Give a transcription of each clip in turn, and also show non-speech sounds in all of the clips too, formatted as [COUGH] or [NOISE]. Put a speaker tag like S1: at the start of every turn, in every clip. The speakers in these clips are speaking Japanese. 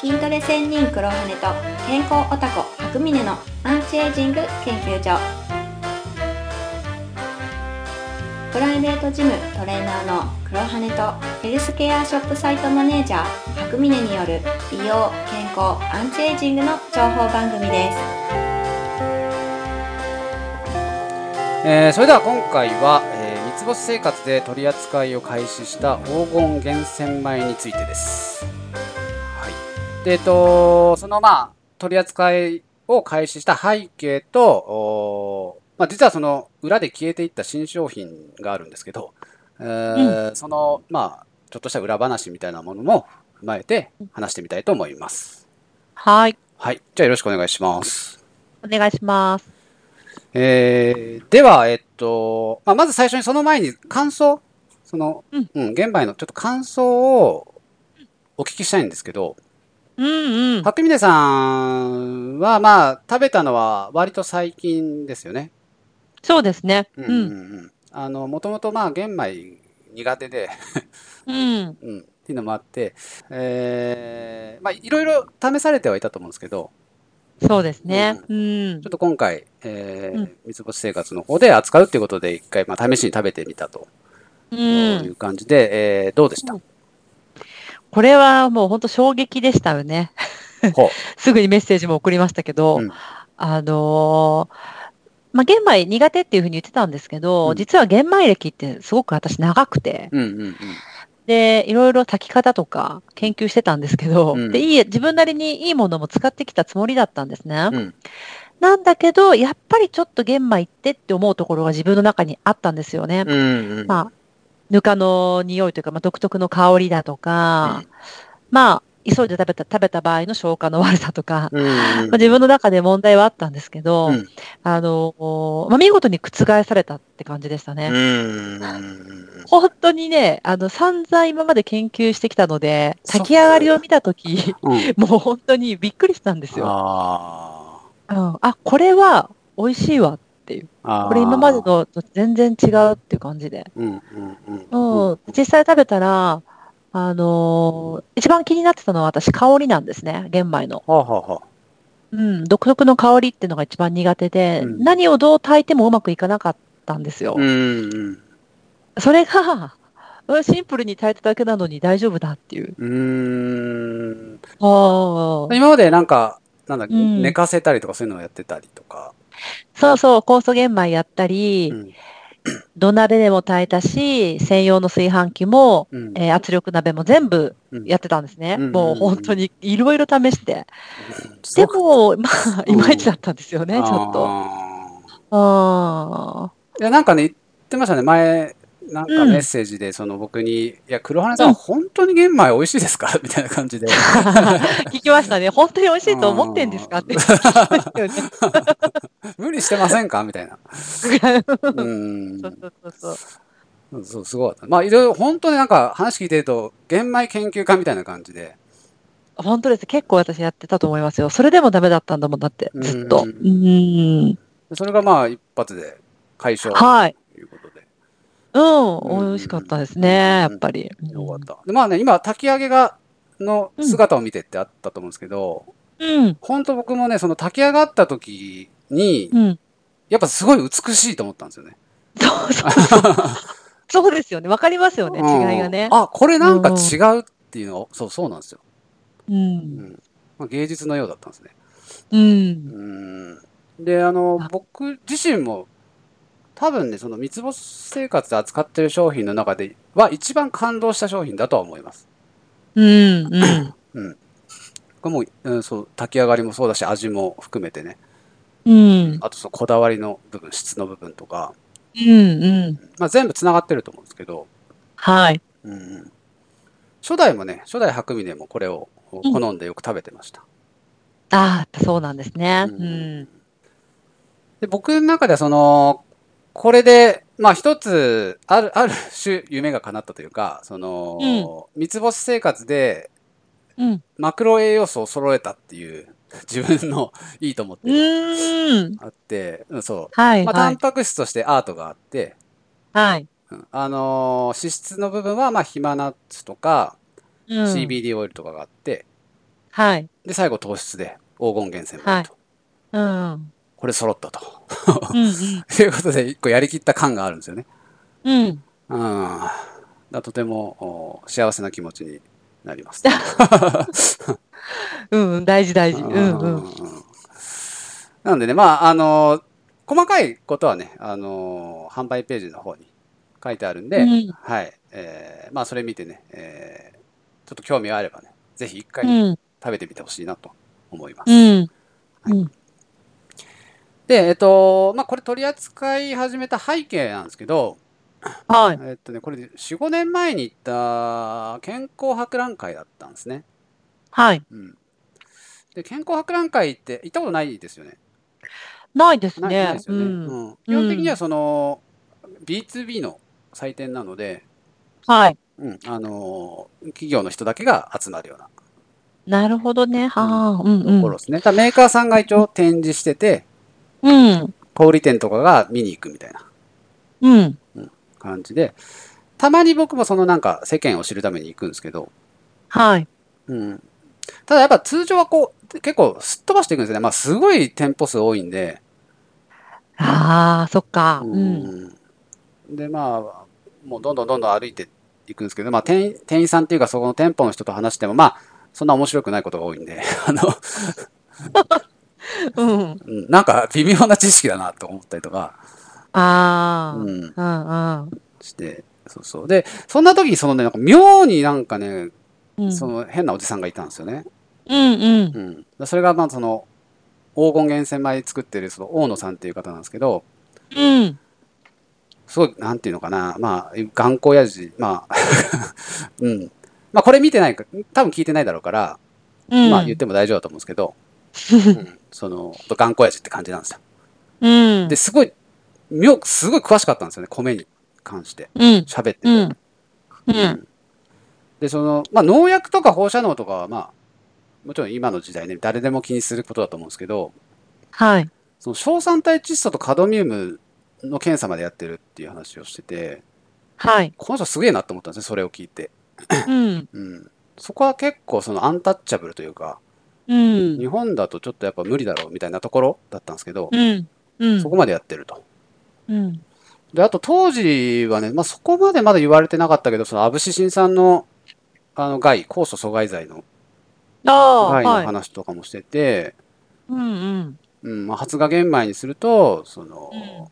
S1: 筋トレ専任黒羽と健康オタコ白峰のアンチエイジング研究所プライベートジムトレーナーの黒羽とヘルスケアショップサイトマネージャー白峰による美容健康アンチエイジングの情報番組です
S2: えーそれでは今回は、えー三つ星生活で取り扱いを開始した黄金源泉米についてです。はい。で、えっと、そのまあ、取り扱いを開始した背景と、まあ、実はその裏で消えていった新商品があるんですけど、えーその、まあ、ちょっとした裏話みたいなものも踏まえて話してみたいと思います。
S3: はい。
S2: はい。じゃあよろしくお願いします。
S3: お願いします。
S2: えーでは、えっと、まあ、まず最初にその前に感想、その、
S3: うん
S2: うん、現場へのちょっと感想をお聞きしたいんですけど、
S3: うんうん。
S2: 白峰さんは、まあ、食べたのは割と最近ですよね。
S3: そうですね。
S2: うん、
S3: う。
S2: うんん、うん。あの、もともと、まあ、玄米苦手で、
S3: うん。
S2: うん、っていうのもあって、えーまあ、いろいろ試されてはいたと思うんですけど、
S3: そうですね。うん
S2: ちょっ。と今回、えー
S3: うん
S2: 三つ星生活の方で扱うっていうことで、一回、まあ、試しに食べてみたと。
S3: う。
S2: というん感じで、えーどうでした、
S3: うんこれはもう本当衝撃でしたよね。
S2: ほ [LAUGHS]
S3: すぐにメッセージも送りましたけど、
S2: うん
S3: あのーまあ、玄米苦手っていうふうに言ってたんですけど、
S2: うん
S3: 実は玄米歴ってすごく私長くて、
S2: う。うんうんうん。
S3: で、いろいろ炊き方とか研究してたんですけど、
S2: うん
S3: で、いい、自分なりにいいものも使ってきたつもりだったんですね。
S2: うん
S3: なんだけど、やっぱりちょっと玄米ってって思うところが自分の中にあったんですよね。
S2: うんうん。
S3: まあ、ぬかの匂いというか、まあ、独特の香りだとか、
S2: うん。
S3: まあ、急いで食べた、食べた場合の消化の悪さとか、
S2: うん。うん
S3: まあ、自分の中で問題はあったんですけど、
S2: うん。
S3: あの、まあ、見事に覆されたって感じでしたね。
S2: うん。
S3: 本当にね、あの、散々今まで研究してきたので、炊き上がりを見たとき、
S2: うん。
S3: もう本当にびっくりしたんですよ。
S2: あ
S3: うん、あ、これは美味しいわっていう。
S2: あ。
S3: これ今までのと全然違うっていう感じで。
S2: うんうんうん。
S3: うん、実際食べたら、あのー一番気になってたのは私、香りなんですね、玄米の。
S2: はあはあはあ。
S3: うん、独特の香りっていうのが一番苦手で、
S2: うん
S3: 何をどう炊いてもうまくいかなかったんですよ。
S2: うんうん。
S3: それが、うんシンプルに炊いただけなのに大丈夫だっていう。
S2: うーん。
S3: ああ
S2: 今までなんか、なんだ、
S3: うん
S2: 寝かせたりとかそういうのをやってたりとか。
S3: そうそう、酵素玄米やったり、
S2: うん
S3: 土鍋でも炊いたし、専用の炊飯器も、
S2: うん
S3: えー圧力鍋も全部やってたんですね。
S2: うん
S3: もう本当にいろいろ試して。でも、まあ、
S2: うん
S3: いまいちだったんですよね、ちょっと。
S2: あいや、なんかね、言ってましたね。前、なんか
S3: うん
S2: メッセージで、その僕に、いや、黒羽さん、本当に玄米美味しいですか？みたいな感じで。
S3: あ。[LAUGHS] 聞きましたね。本当に美味しいと思ってんですか？って聞きましたよね。[LAUGHS]
S2: 無理してませんか？みたいな。[LAUGHS] うーん
S3: そうそうそうそう。
S2: そう、すごかった。まあ、いろいろ、本当になんか話聞いてると、玄米研究家みたいな感じで。
S3: 本当です。結構私やってたと思いますよ。それでもダメだったんだもんだって、ずっと。
S2: う
S3: うんん。
S2: それがまあ、一発で解消
S3: はい。
S2: ということで。
S3: うん。
S2: うん
S3: 美味しかったですね、やっぱり。
S2: よかった。でまあね、今、炊き上げが、の姿を見てってあったと思うんですけど、
S3: うん。
S2: 本当僕もね、その炊き上がった時に、
S3: うん。
S2: やっぱすごい美しいと思ったんですよね。
S3: そうそうそう。[LAUGHS] そうですよね。わかりますよね、
S2: うん
S3: 違いがね。
S2: あ、これなんか違うっていうのを、そうそうなんですよ。
S3: う。
S2: うんんまあ、芸術のようだったんですね。
S3: うん。
S2: うんで、あの
S3: あ、
S2: 僕自身も、多分ね、その三つ星生活で扱ってる商品の中では一番感動した商品だとは思います。
S3: うん。うん。
S2: うん。これもう、うん、そう、炊き上がりもそうだし、味も含めてね。
S3: うん。
S2: あと、そう、こだわりの部分、質の部分とか、
S3: うん。うん。
S2: まあ、全部つながってると思うんですけど、
S3: はい。
S2: うんうん、初代もね、初代白峰もこれを好んでよく食べてました。
S3: ああ、やっぱそうなんですね。
S2: う
S3: うんん。
S2: で僕の中ではその、これで、まあ一つ、ある、ある種夢が叶ったというか、その、三つ星生活で
S3: うん。
S2: マクロ栄養素を揃えたっていう、[LAUGHS] 自分のいいと思って。あって、うんそう。
S3: はい。
S2: まあ、タン
S3: はい。
S2: パク質としてアートがあって、
S3: はい。
S2: うんあのー脂質の部分は、まあ、ヒマナッツとか、
S3: うん
S2: CBD オイルとかがあって、
S3: はい。
S2: で、最後糖質で黄金源泉米と。
S3: うん。
S2: これ揃ったと。
S3: うんうん。[LAUGHS]
S2: ということで、一個やりきった感があるんですよね。
S3: うん。
S2: うん。だとてもお幸せな気持ちになります。[LAUGHS] [LAUGHS]
S3: うんうん、大事大事。うんうん。
S2: なのでね、まあ、あの細かいことはね、あの販売ページの方に書いてあるんで、
S3: うん
S2: はい。えーまあ、それ見てね、えーちょっと興味があればね、ぜひ一回
S3: うん。
S2: 食べてみてほしいなと思います。
S3: うん。うん。
S2: で、えっと、まあ、これ取り扱い始めた背景なんですけど、
S3: はい。
S2: えっとね、これ4、5年前に行った健康博覧会だったんですね。
S3: はい。
S2: うん。で、健康博覧会って行ったことないですよね。
S3: ないですね
S2: で。すよね。
S3: う。
S2: うんん基本的にはその、B2B の祭典なので、
S3: はい。
S2: うん、あのー企業の人だけが集まるような
S3: なるほどね。はあ。うんうん
S2: ところ。ですね。ただメーカーさんが一応展示してて、
S3: うん。
S2: 小売店とかが見に行くみたいな
S3: うん。
S2: 感じで、たまに僕もそのなんか世間を知るために行くんですけど、
S3: はい。
S2: うん。ただやっぱ通常はこう、結構すっ飛ばしていくんですよね。まあすごい店舗数多いんで、
S3: ああ、そっか。
S2: う
S3: うん。
S2: ん。で、まあ、もうどんどんどんどん歩いていくんですけど、まあ店員店員さんっていうかそこの店舗の人と話しても、まあ、そんな面白くないことが多いんで、[LAUGHS] あの、
S3: うん。
S2: うんなんか微妙な知識だなと思ったりとか、
S3: ああ。
S2: う
S3: うん
S2: ん、
S3: うん。
S2: して、そうそう。で、そんな時にそのね、なんか妙になんかね、
S3: うん。
S2: その変なおじさんがいたんですよね。
S3: うんうん。
S2: うん。でそれがまあその、黄金源泉米作ってるその大野さんっていう方なんですけど、
S3: うん。
S2: すごい、なんていうのかな、まあ、頑固親父、まあ、[LAUGHS] うん。まあ、これ見てないか、多分聞いてないだろうから、
S3: うん。
S2: まあ言っても大丈夫だと思うんですけど、[LAUGHS] うん、その、頑固親父って感じなんですよ。
S3: うん。
S2: で、すごい、妙、すごい詳しかったんですよね、米に関して。
S3: うん。
S2: 喋ってて。
S3: うん。うん。
S2: で、その、まあ、農薬とか放射能とかは、まあ、もちろん今の時代ね、誰でも気にすることだと思うんですけど、
S3: はい。
S2: その硝酸体窒素とカドミウムの検査までやってるっていう話をしてて、
S3: はい。
S2: この人すげえなと思ったんですね、それを聞いて。
S3: うん。
S2: うん。そこは結構そのアンタッチャブルというか、
S3: うん。
S2: 日本だとちょっとやっぱ無理だろうみたいなところだったんですけど、
S3: うん。うん。
S2: そこまでやってると。
S3: うん。
S2: で、あと当時はね、まあそこまでまだ言われてなかったけど、そのアブシシン酸のあの害、酵素阻害剤の
S3: ああ、
S2: 害の
S3: はい。
S2: 話とかもしてて、
S3: うんうん。
S2: うん、まあ発芽玄米にすると、その、
S3: うん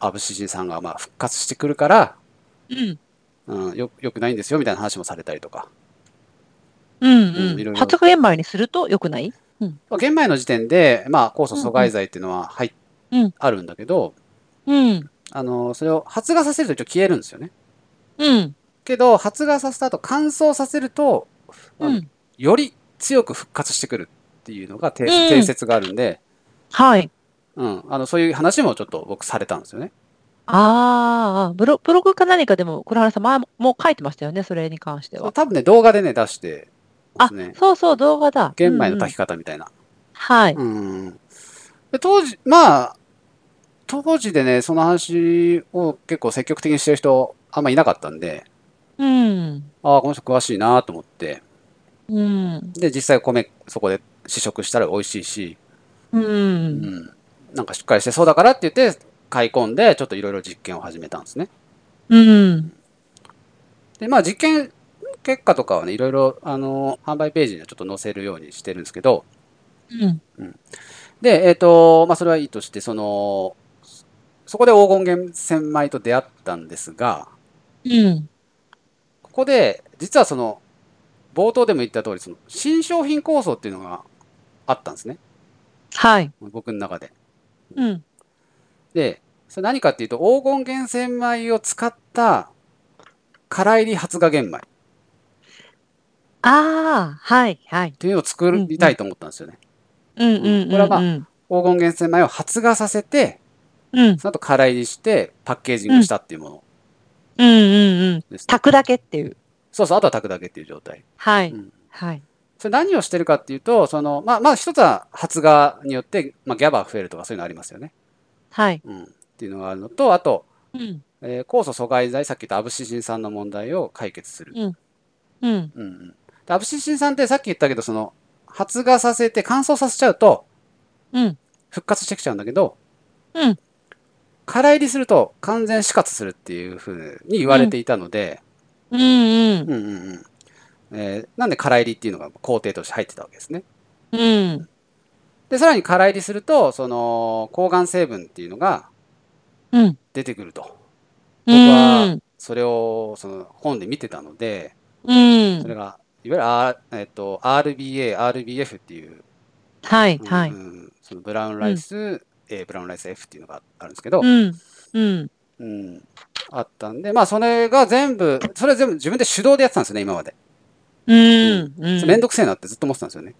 S2: アブシシン酸がまあ復活してくるから、
S3: うん。
S2: うん、よよくないんですよみたいな話もされたりとか。
S3: うん
S2: うんいろいろ
S3: うん。発芽玄米にすると良くない？うん。
S2: まあ玄米の時点で、まあ酵素阻害剤っていうのは入っ、
S3: うん
S2: あるんだけど、
S3: うん。
S2: あの、それを発芽させると一応消えるんですよね。
S3: うん。
S2: けど、発芽させた後乾燥させると、
S3: うん。
S2: より強く復活してくるっていうのが定
S3: うん
S2: 定説があるんで、
S3: はい。
S2: うん、あの、そういう話もちょっと僕されたんですよね。
S3: ああ、ブロブログか何かでも、黒原さん前ももう書いてましたよね、それに関しては。
S2: 多分ね、動画でね、出してま
S3: あ
S2: すね、。
S3: そうそう、動画だ。
S2: 玄米の炊き
S3: うんうん
S2: 方みたいな。
S3: はい。
S2: うん。で当時、まあ、当時でね、その話を結構積極的にしてる人、あんまいなかったんで、
S3: うん。
S2: ああ、この人詳しいなと思って、
S3: うん。
S2: で、実際米、そこで試食したら美味しいし、
S3: う。
S2: うんん、なんかしっかりしてそうだからって言って、買い込んで、ちょっといろいろ実験を始めたんですね。
S3: うん。
S2: で、まあ実験結果とかはね、いろいろ、あの、販売ページにはちょっと載せるようにしてるんですけど、
S3: うん。
S2: で、えっ、と、まあそれはいいとして、その、そこで黄金源泉米と出会ったんですが、
S3: うん。
S2: ここで、実はその、冒頭でも言った通り、その、新商品構想っていうのがあったんですね。
S3: はい。
S2: 僕の中で。
S3: うん。
S2: で、それ何かっていうと、黄金源泉米を使った、空入り発芽玄米っ
S3: ああ、はい、はい。
S2: ていうのを作りたいと思ったんですよね。
S3: うんうんうん。
S2: これはまあ
S3: うん
S2: 黄金源泉米を発芽させて、
S3: うん。
S2: その後空入りしてパッケージングしたっていうもの
S3: うんうんうん。炊くだけっていう。
S2: そうそう、あとは炊くだけっていう状態。
S3: はい。
S2: うん
S3: はい。
S2: それ何をしてるかっていうと、その、まあ、まあ一つは発芽によって、まあ、ギャバが増えるとかそういうのありますよね。
S3: はい。
S2: うん。っていうのがあるのと、あと、
S3: うん。
S2: えー酵素阻害剤、さっき言ったアブシシン酸の問題を解決する。
S3: うん。うん。
S2: うんアブシシン酸ってさっき言ったけど、その、発芽させて乾燥させちゃうと
S3: うん。
S2: 復活してきちゃうんだけど、
S3: うん。
S2: 空入りすると完全死活するっていうふうに言われていたので、
S3: うんうん。
S2: うんうんうんえーなんで空入りっていうのが工程として入ってたわけですね。
S3: うん。
S2: で、さらに空入りすると、その抗がん成分っていうのが
S3: うん。
S2: 出てくると。
S3: 僕
S2: はそれをその本で見てたので、
S3: うん
S2: それ。が、いわゆる、R えっと、RBA、RBF っていう、
S3: はい、
S2: うん
S3: はい。
S2: うんそのブラウンライス、A、ブラウンライス F っていうのがあるんですけど、
S3: うん。うん。
S2: うんあったんで、まあ、それが全部、それ全部自分で手動でやってたんですよね、今まで。
S3: うん。うん。
S2: めんどくせえなってずっと思ってたんですよね。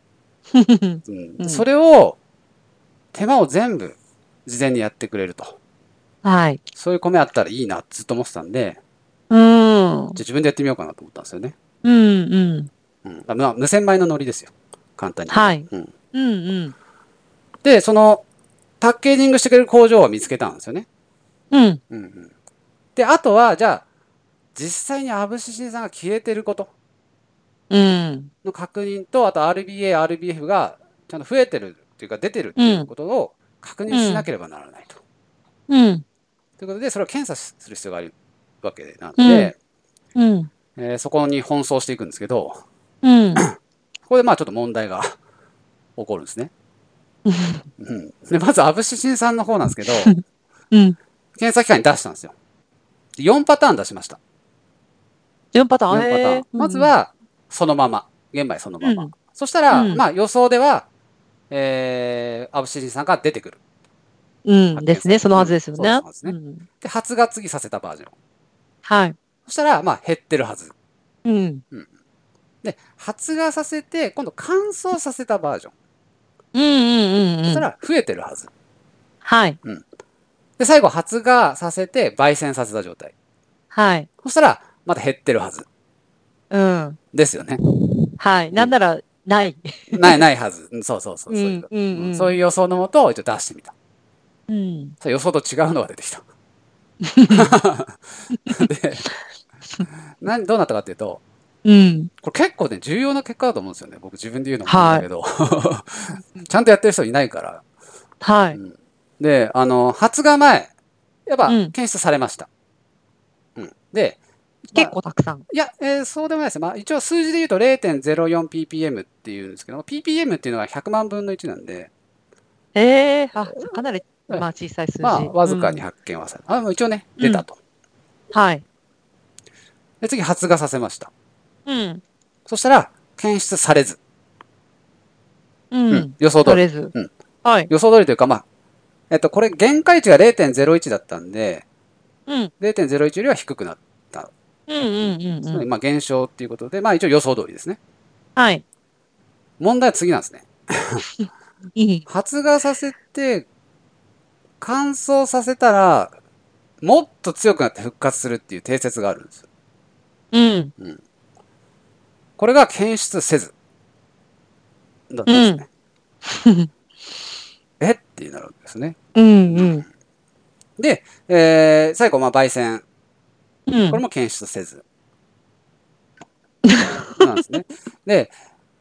S2: [LAUGHS]
S3: うん。
S2: それを、手間を全部事前にやってくれると。
S3: はい。
S2: そういう米あったらいいなってずっと思ってたんで、
S3: うん。
S2: じゃあ自分でやってみようかなと思ったんですよね。
S3: うん。うん。
S2: うんまあ、無洗米の海苔ですよ。簡単に。
S3: はい。
S2: うん、
S3: うん。うん。
S2: で、その、パッケージングしてくれる工場を見つけたんですよね。
S3: うん。
S2: うんうん、で、あとは、じゃあ、実際にアブシシン酸が消えてること
S3: うん。
S2: の確認と、あと RBA、RBF がちゃんと増えてるっていうか出てるっていうことを確認しなければならないと。
S3: うん。
S2: ということで、それを検査する必要があるわけなので、
S3: うん。
S2: えーそこに奔走していくんですけど、
S3: うん。
S2: ここでまあちょっと問題が起こるんですね。うん、でまず、アブシシン酸の方なんですけど、[LAUGHS]
S3: うん。
S2: 検査機関に出したんですよ。で4パターン出しました。
S3: 4パター
S2: 4
S3: ン。
S2: パターン。まず、は、そのまま。玄米そのまま。
S3: うん
S2: そしたら、
S3: うん
S2: まあ予想では、えー、アブシシン酸が出てくる。
S3: うん。ですね。そのはずですよね。
S2: ですね
S3: うん
S2: で、発芽次させたバージョン。
S3: はい。
S2: そしたら、まあ減ってるはず。
S3: うん。
S2: で、発芽させて、今度乾燥させたバージョン。
S3: うんうんうんうん。
S2: そしたら増えてるはず。
S3: はい。
S2: で、最後、発芽させて、焙煎させた状態。
S3: はい。
S2: そしたら、また減ってるはず。
S3: うん。
S2: ですよね。
S3: はい。なんなら、ない。
S2: ない、ないはず。うんそうそうそう。
S3: う
S2: そういうんこと
S3: うんうん。
S2: そういう予想のもとを一応出してみた。
S3: うん。
S2: それ予想と違うのが出てきた。[LAUGHS] で、何、どうなったかっていうと、
S3: うん。
S2: これ結構ね、重要な結果だと思うんですよね。僕自分で言うのもなんだけど。[LAUGHS] ちゃんとやってる人いないから。
S3: はい。
S2: で、あの、発芽前、やっぱ
S3: うん
S2: 検出されました。うん。で、
S3: 結構たくさん。
S2: いや、えーそうでもないです。まあ、一応数字で言うと 0.04ppm っていうんですけど、ppm っていうのが100万分の1なんで、
S3: ええあ、かなり、
S2: うん
S3: まあ小さい数字。
S2: まあ、わずかに
S3: うん
S2: 発見はされあ、もう一応ね、出たと。
S3: はい。
S2: で、次、発芽させました。
S3: うん。
S2: そしたら、検出されず。
S3: う
S2: うん
S3: ん。
S2: 予想通り。うん。
S3: はい。
S2: 予想通りというか、まあ、えっと、これ、限界値が0.01だったんで、
S3: うん。
S2: 0.01よりは低くなった。
S3: うんうんうんうん。
S2: まあ、減少っていうことで、まあ、一応予想通りですね。
S3: はい。
S2: 問題は次なんですね。[LAUGHS] 発芽させて、乾燥させたら、もっと強くなって復活するっていう定説があるんですよ。
S3: うん。
S2: これが検出せず。だったんですね。え？ってなるわけですね。
S3: うんうん。
S2: で、えー最後、まあ、焙煎。
S3: うん
S2: これも検出せず。なんですね。で、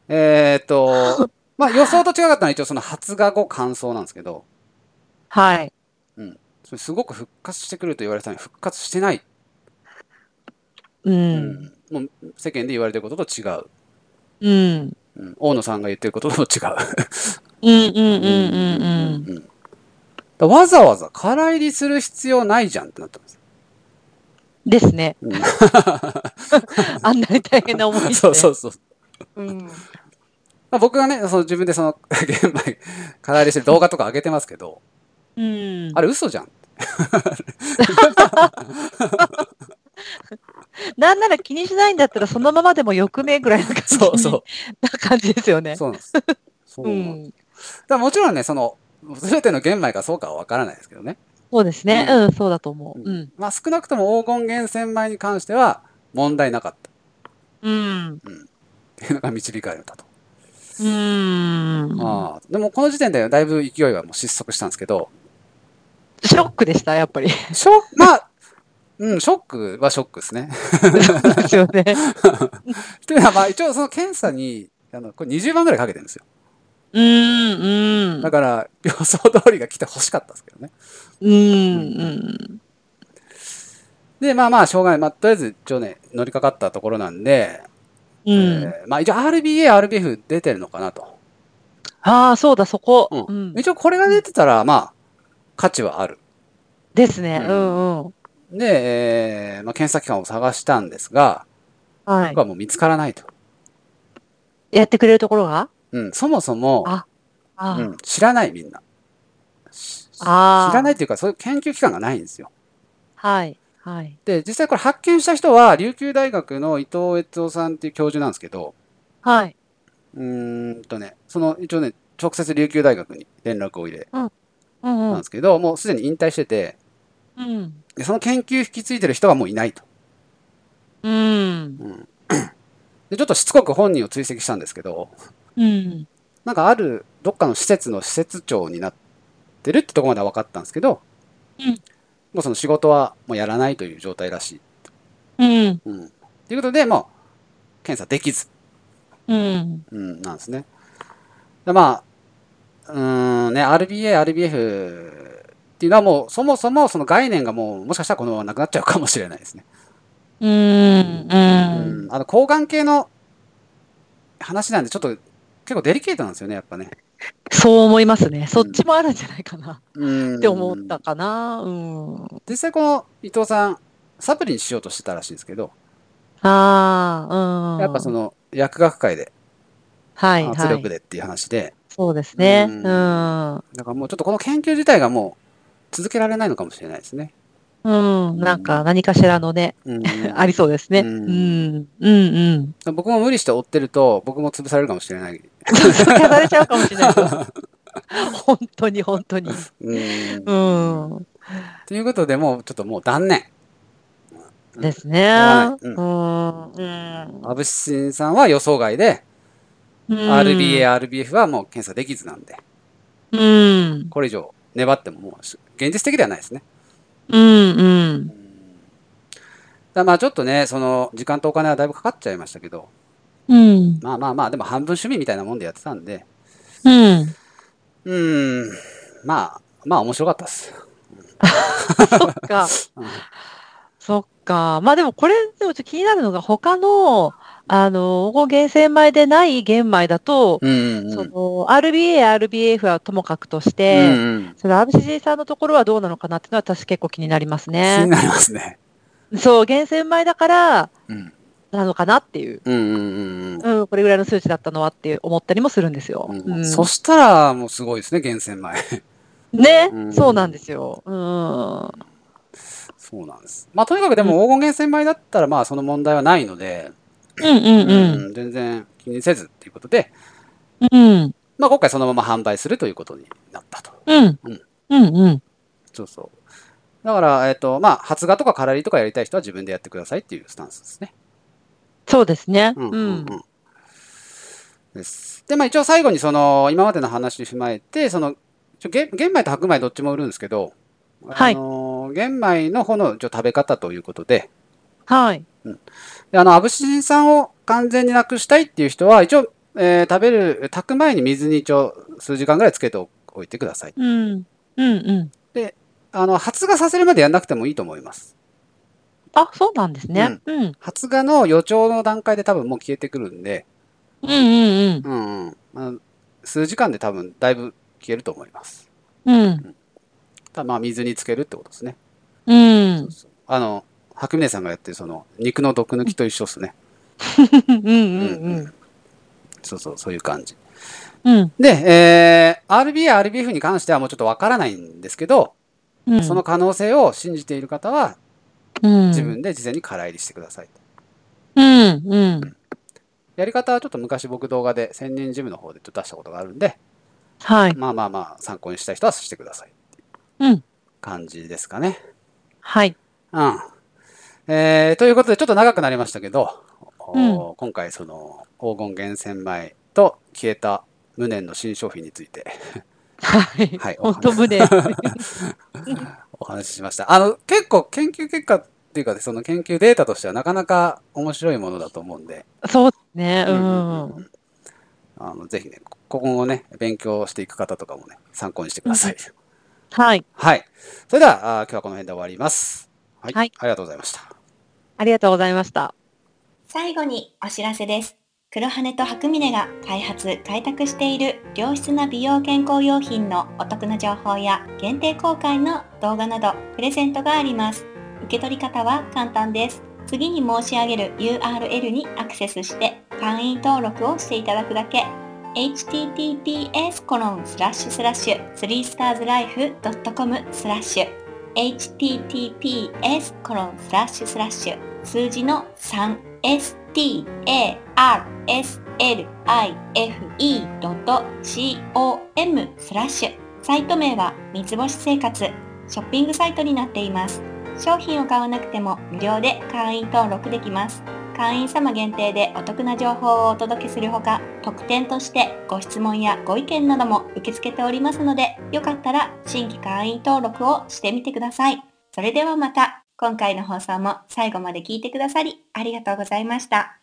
S2: えーっと、まあ予想と違かったのは一応その発芽後乾燥なんですけど、
S3: はい。
S2: それすごく復活してくると言われてたのに復活してない。
S3: う。
S2: うんもう世間で言われてることと違う。
S3: うん。
S2: うん大野さんが言ってることと違う。
S3: うんうんうんうんうん。
S2: うんわざわざ空入りする必要ないじゃんってなったんです。
S3: ですね。
S2: うん [LAUGHS]
S3: あんなに大変な思いして。[LAUGHS]
S2: そうそうそう。
S3: うん。
S2: まあ、僕がね、その自分でその玄米空入りしてる動画とか上げてますけど、
S3: うん。
S2: あれ嘘じゃん。[LAUGHS]
S3: なんなら気にしないんだったらそのままでもよくね？ぐらいな感じ
S2: そうそ
S3: な感じですよね
S2: う。。そうなんです。[LAUGHS] そう
S3: う
S2: なん。だもちろんね、その、すべての玄米かそうかはわからないですけどね。
S3: そうですね。
S2: う
S3: うん、そうだと思う。うん。
S2: まあ少なくとも黄金源泉米に関しては問題なかった
S3: うん。
S2: っていうのが導かれたと。
S3: うん。
S2: ああでもこの時点でだいぶ勢いはもう失速したんですけど、
S3: ショックでした、やっぱり。
S2: ショック、まあ、うん、ショックはショックですね。
S3: ですよね。[LAUGHS]
S2: というのは、まあ一応その検査にあのこれ20万ぐらいかけてるんですよ。
S3: うん、うん。
S2: だから、予想通りが来て欲しかったですけどね。
S3: うん、うん。
S2: で、まあまあ、しょうがない。まあ、とりあえず、一応ね、乗りかかったところなんで、
S3: うん。
S2: えーまあ一応 RBA、RBF 出てるのかなと。
S3: ああ、そうだ、そこ。
S2: う
S3: うんん。
S2: 一応これが出てたら、まあ、価値はある。
S3: ですね。
S2: う
S3: うんん、うん。
S2: で、えーまあ、検査機関を探したんですが、
S3: はい
S2: 僕。はもう見つからないと。
S3: やってくれるところが？
S2: うん、そもそも、
S3: ああ
S2: うん、知らないみんな。し
S3: あー
S2: 知らないっていうか、そういう研究機関がないんですよ。
S3: はい。はい。
S2: で、実際これ発見した人は、琉球大学の伊藤悦夫さんっていう教授なんですけど、
S3: はい。
S2: うーんとね、その一応ね、直接琉球大学に連絡を入れ
S3: うん、う
S2: なん
S3: ん
S2: で。すけど、もうすでに引退してて、
S3: うん。
S2: でその研究引き継いでる人がもういないと。
S3: うん。
S2: で、ちょっとしつこく本人を追跡したんですけど、
S3: うん。
S2: なんかあるどっかの施設の施設長になってるってとこまでは分かったんですけど、
S3: うん
S2: もうその仕事はもうやらないという状態らしい。
S3: うん。
S2: うん。ということで、もう、検査できず、
S3: うん。
S2: うん、なんですね。でまあ、うーんね、RBA、RBF っていうのはもう、そもそもその概念がもう、もしかしたらこのままなくなっちゃうかもしれないですね。
S3: うん。う。
S2: うんん。あの、抗がん系の話なんで、ちょっと結構デリケートなんですよね、やっぱね。
S3: そう思いますね。そっちもあるんじゃないかな
S2: うん。
S3: って思ったかな。うん。
S2: 実際この伊藤さん、サプリにしようとしてたらしいんですけど、
S3: ああ、うん。
S2: やっぱその薬学会で
S3: はい、
S2: 圧
S3: はい。
S2: 力でっていう話で、
S3: そうですね。
S2: う
S3: うんん。
S2: だからもうちょっとこの研究自体がもう続けられないのかもしれないですね。
S3: うん。なんか何かしらのね、
S2: うん [LAUGHS]
S3: ありそうですね。
S2: う
S3: うんん。うん。うん。
S2: 僕も無理して追ってると、僕も潰されるかもしれない。[LAUGHS]
S3: 消されちゃうかもしれない。[LAUGHS] 本当に、本当に。
S2: うん
S3: うん。
S2: ということで、もうちょっともう断念。
S3: ですね。
S2: う
S3: ん。うん。
S2: アブシシンさんは予想外で、RBA、RBF はもう検査できずなんで、
S3: うん。
S2: これ以上粘ってももう現実的ではないですね。
S3: うん。うん。
S2: だまあちょっとね、その時間とお金はだいぶかかっちゃいましたけど、
S3: うん。
S2: まあまあまあ、でも半分趣味みたいなもんでやってたんで、
S3: うん。
S2: うーん、まあ、まあ面白かったです。[LAUGHS]
S3: そっか。そっか。まあでもこれ、でもちょっと気になるのが他の、あの、黄金源泉米でない玄米だと、
S2: うんうんうん。
S3: その、RBA、RBF はともかくとし
S2: う
S3: て、
S2: んうん
S3: その RCG さんのところはどうなのかなっていうのは私結構気になります
S2: 気に
S3: ね。
S2: なりますね。
S3: そう、源泉米だから、
S2: うん。
S3: なのかなっていう。
S2: うんうんうんうん。
S3: うん、これぐらいの数値だったのはって思ったりもするんですよ。
S2: うん
S3: うん
S2: そしたら、もうすごいですね、源泉前。
S3: ね、
S2: うん
S3: そうなんですよ。うん。
S2: そうなんです。まあ、とにかくでも黄金源泉米だったら、まあ、その問題はないので、
S3: うんうんうん。
S2: ん全然気にせずっていうことで、
S3: うん。
S2: まあ、今回そのまま販売するということになったと。
S3: うん。
S2: うん
S3: うんうん。
S2: そうそう。だから、えっ、と、まあ、発芽とか空りとかやりたい人は自分でやってくださいっていうスタンスですね。
S3: そうですね。
S2: うんうん
S3: うん。
S2: うん。です。で、まあ、一応最後にその、今までの話を踏まえて、その、ちょ玄玄米と白米どっちも売るんですけど、
S3: はい
S2: あの玄米の方の一応食べ方ということで、
S3: はい。
S2: であの、アブシジン酸を完全になくしたいっていう人は、一応、えー食べる、炊く前に水に一応数時間ぐらいつけておいてください。
S3: うん。うんうん。
S2: あの、発芽させるまでやんなくてもいいと思います。
S3: あ、そうなんですね。うん。うん
S2: 発芽の予兆の段階で多分もう消えてくるんで、
S3: うんうん。
S2: うんうんまあ、数時間で多分だいぶ消えると思います。
S3: うん。
S2: ただまあ水につけるってことですね。
S3: うん。
S2: あの、白峰さんがやってるその肉の毒抜きと一緒ですね。[LAUGHS]
S3: うんうん
S2: そうそう、そういう感じ。
S3: うん。うん。
S2: で、えー、RBA、RBF に関してはもうちょっとわからないんですけど、
S3: うん。
S2: その可能性を信じている方は
S3: うん、
S2: 自分で事前に空入りしてください。
S3: うんうん。
S2: やり方はちょっと昔僕動画で千人ジムの方でちょっと出したことがあるんで、
S3: はい。
S2: まあまあまあ参考にしたい人はしてください。
S3: うん。
S2: 感じですかね。
S3: はい。
S2: うん。えー、ということでちょっと長くなりましたけど、
S3: うん
S2: お今回その黄金源泉米と消えた無念の新商品について
S3: はい。[LAUGHS]
S2: はい
S3: 本当胸。[LAUGHS]
S2: お話ししました。あの、結構研究結果っていうか、その研究データとしてはなかなか面白いものだと思うんで、
S3: そうですね。う
S2: うん
S3: ん。
S2: あのぜひね、ここをね、勉強していく方とかもね、参考にしてください。
S3: はい。
S2: はい。それでは、あ今日はこの辺で終わります。はい。
S3: はい
S2: ありがとうございました。
S3: ありがとうございました。
S1: 最後にお知らせです。黒羽と白峰が開発、開拓している良質な美容健康用品のお得な情報や限定公開の動画などプレゼントがあります。受け取り方は簡単です。次に申し上げる URL にアクセスして会員登録をしていただくだけ。https コロンスラッシュスラッシュ 3starslife.com スラッシュ https コロンスラッシュスラッシュ数字の 3starslife.com スラッシュサイト名は三つ星生活ショッピングサイトになっています商品を買わなくても無料で会員登録できます会員様限定でお得な情報をお届けするほか特典としてご質問やご意見なども受け付けておりますのでよかったら新規会員登録をしてみてください。それではまた。今回の放送も最後まで聞いてくださりありがとうございました。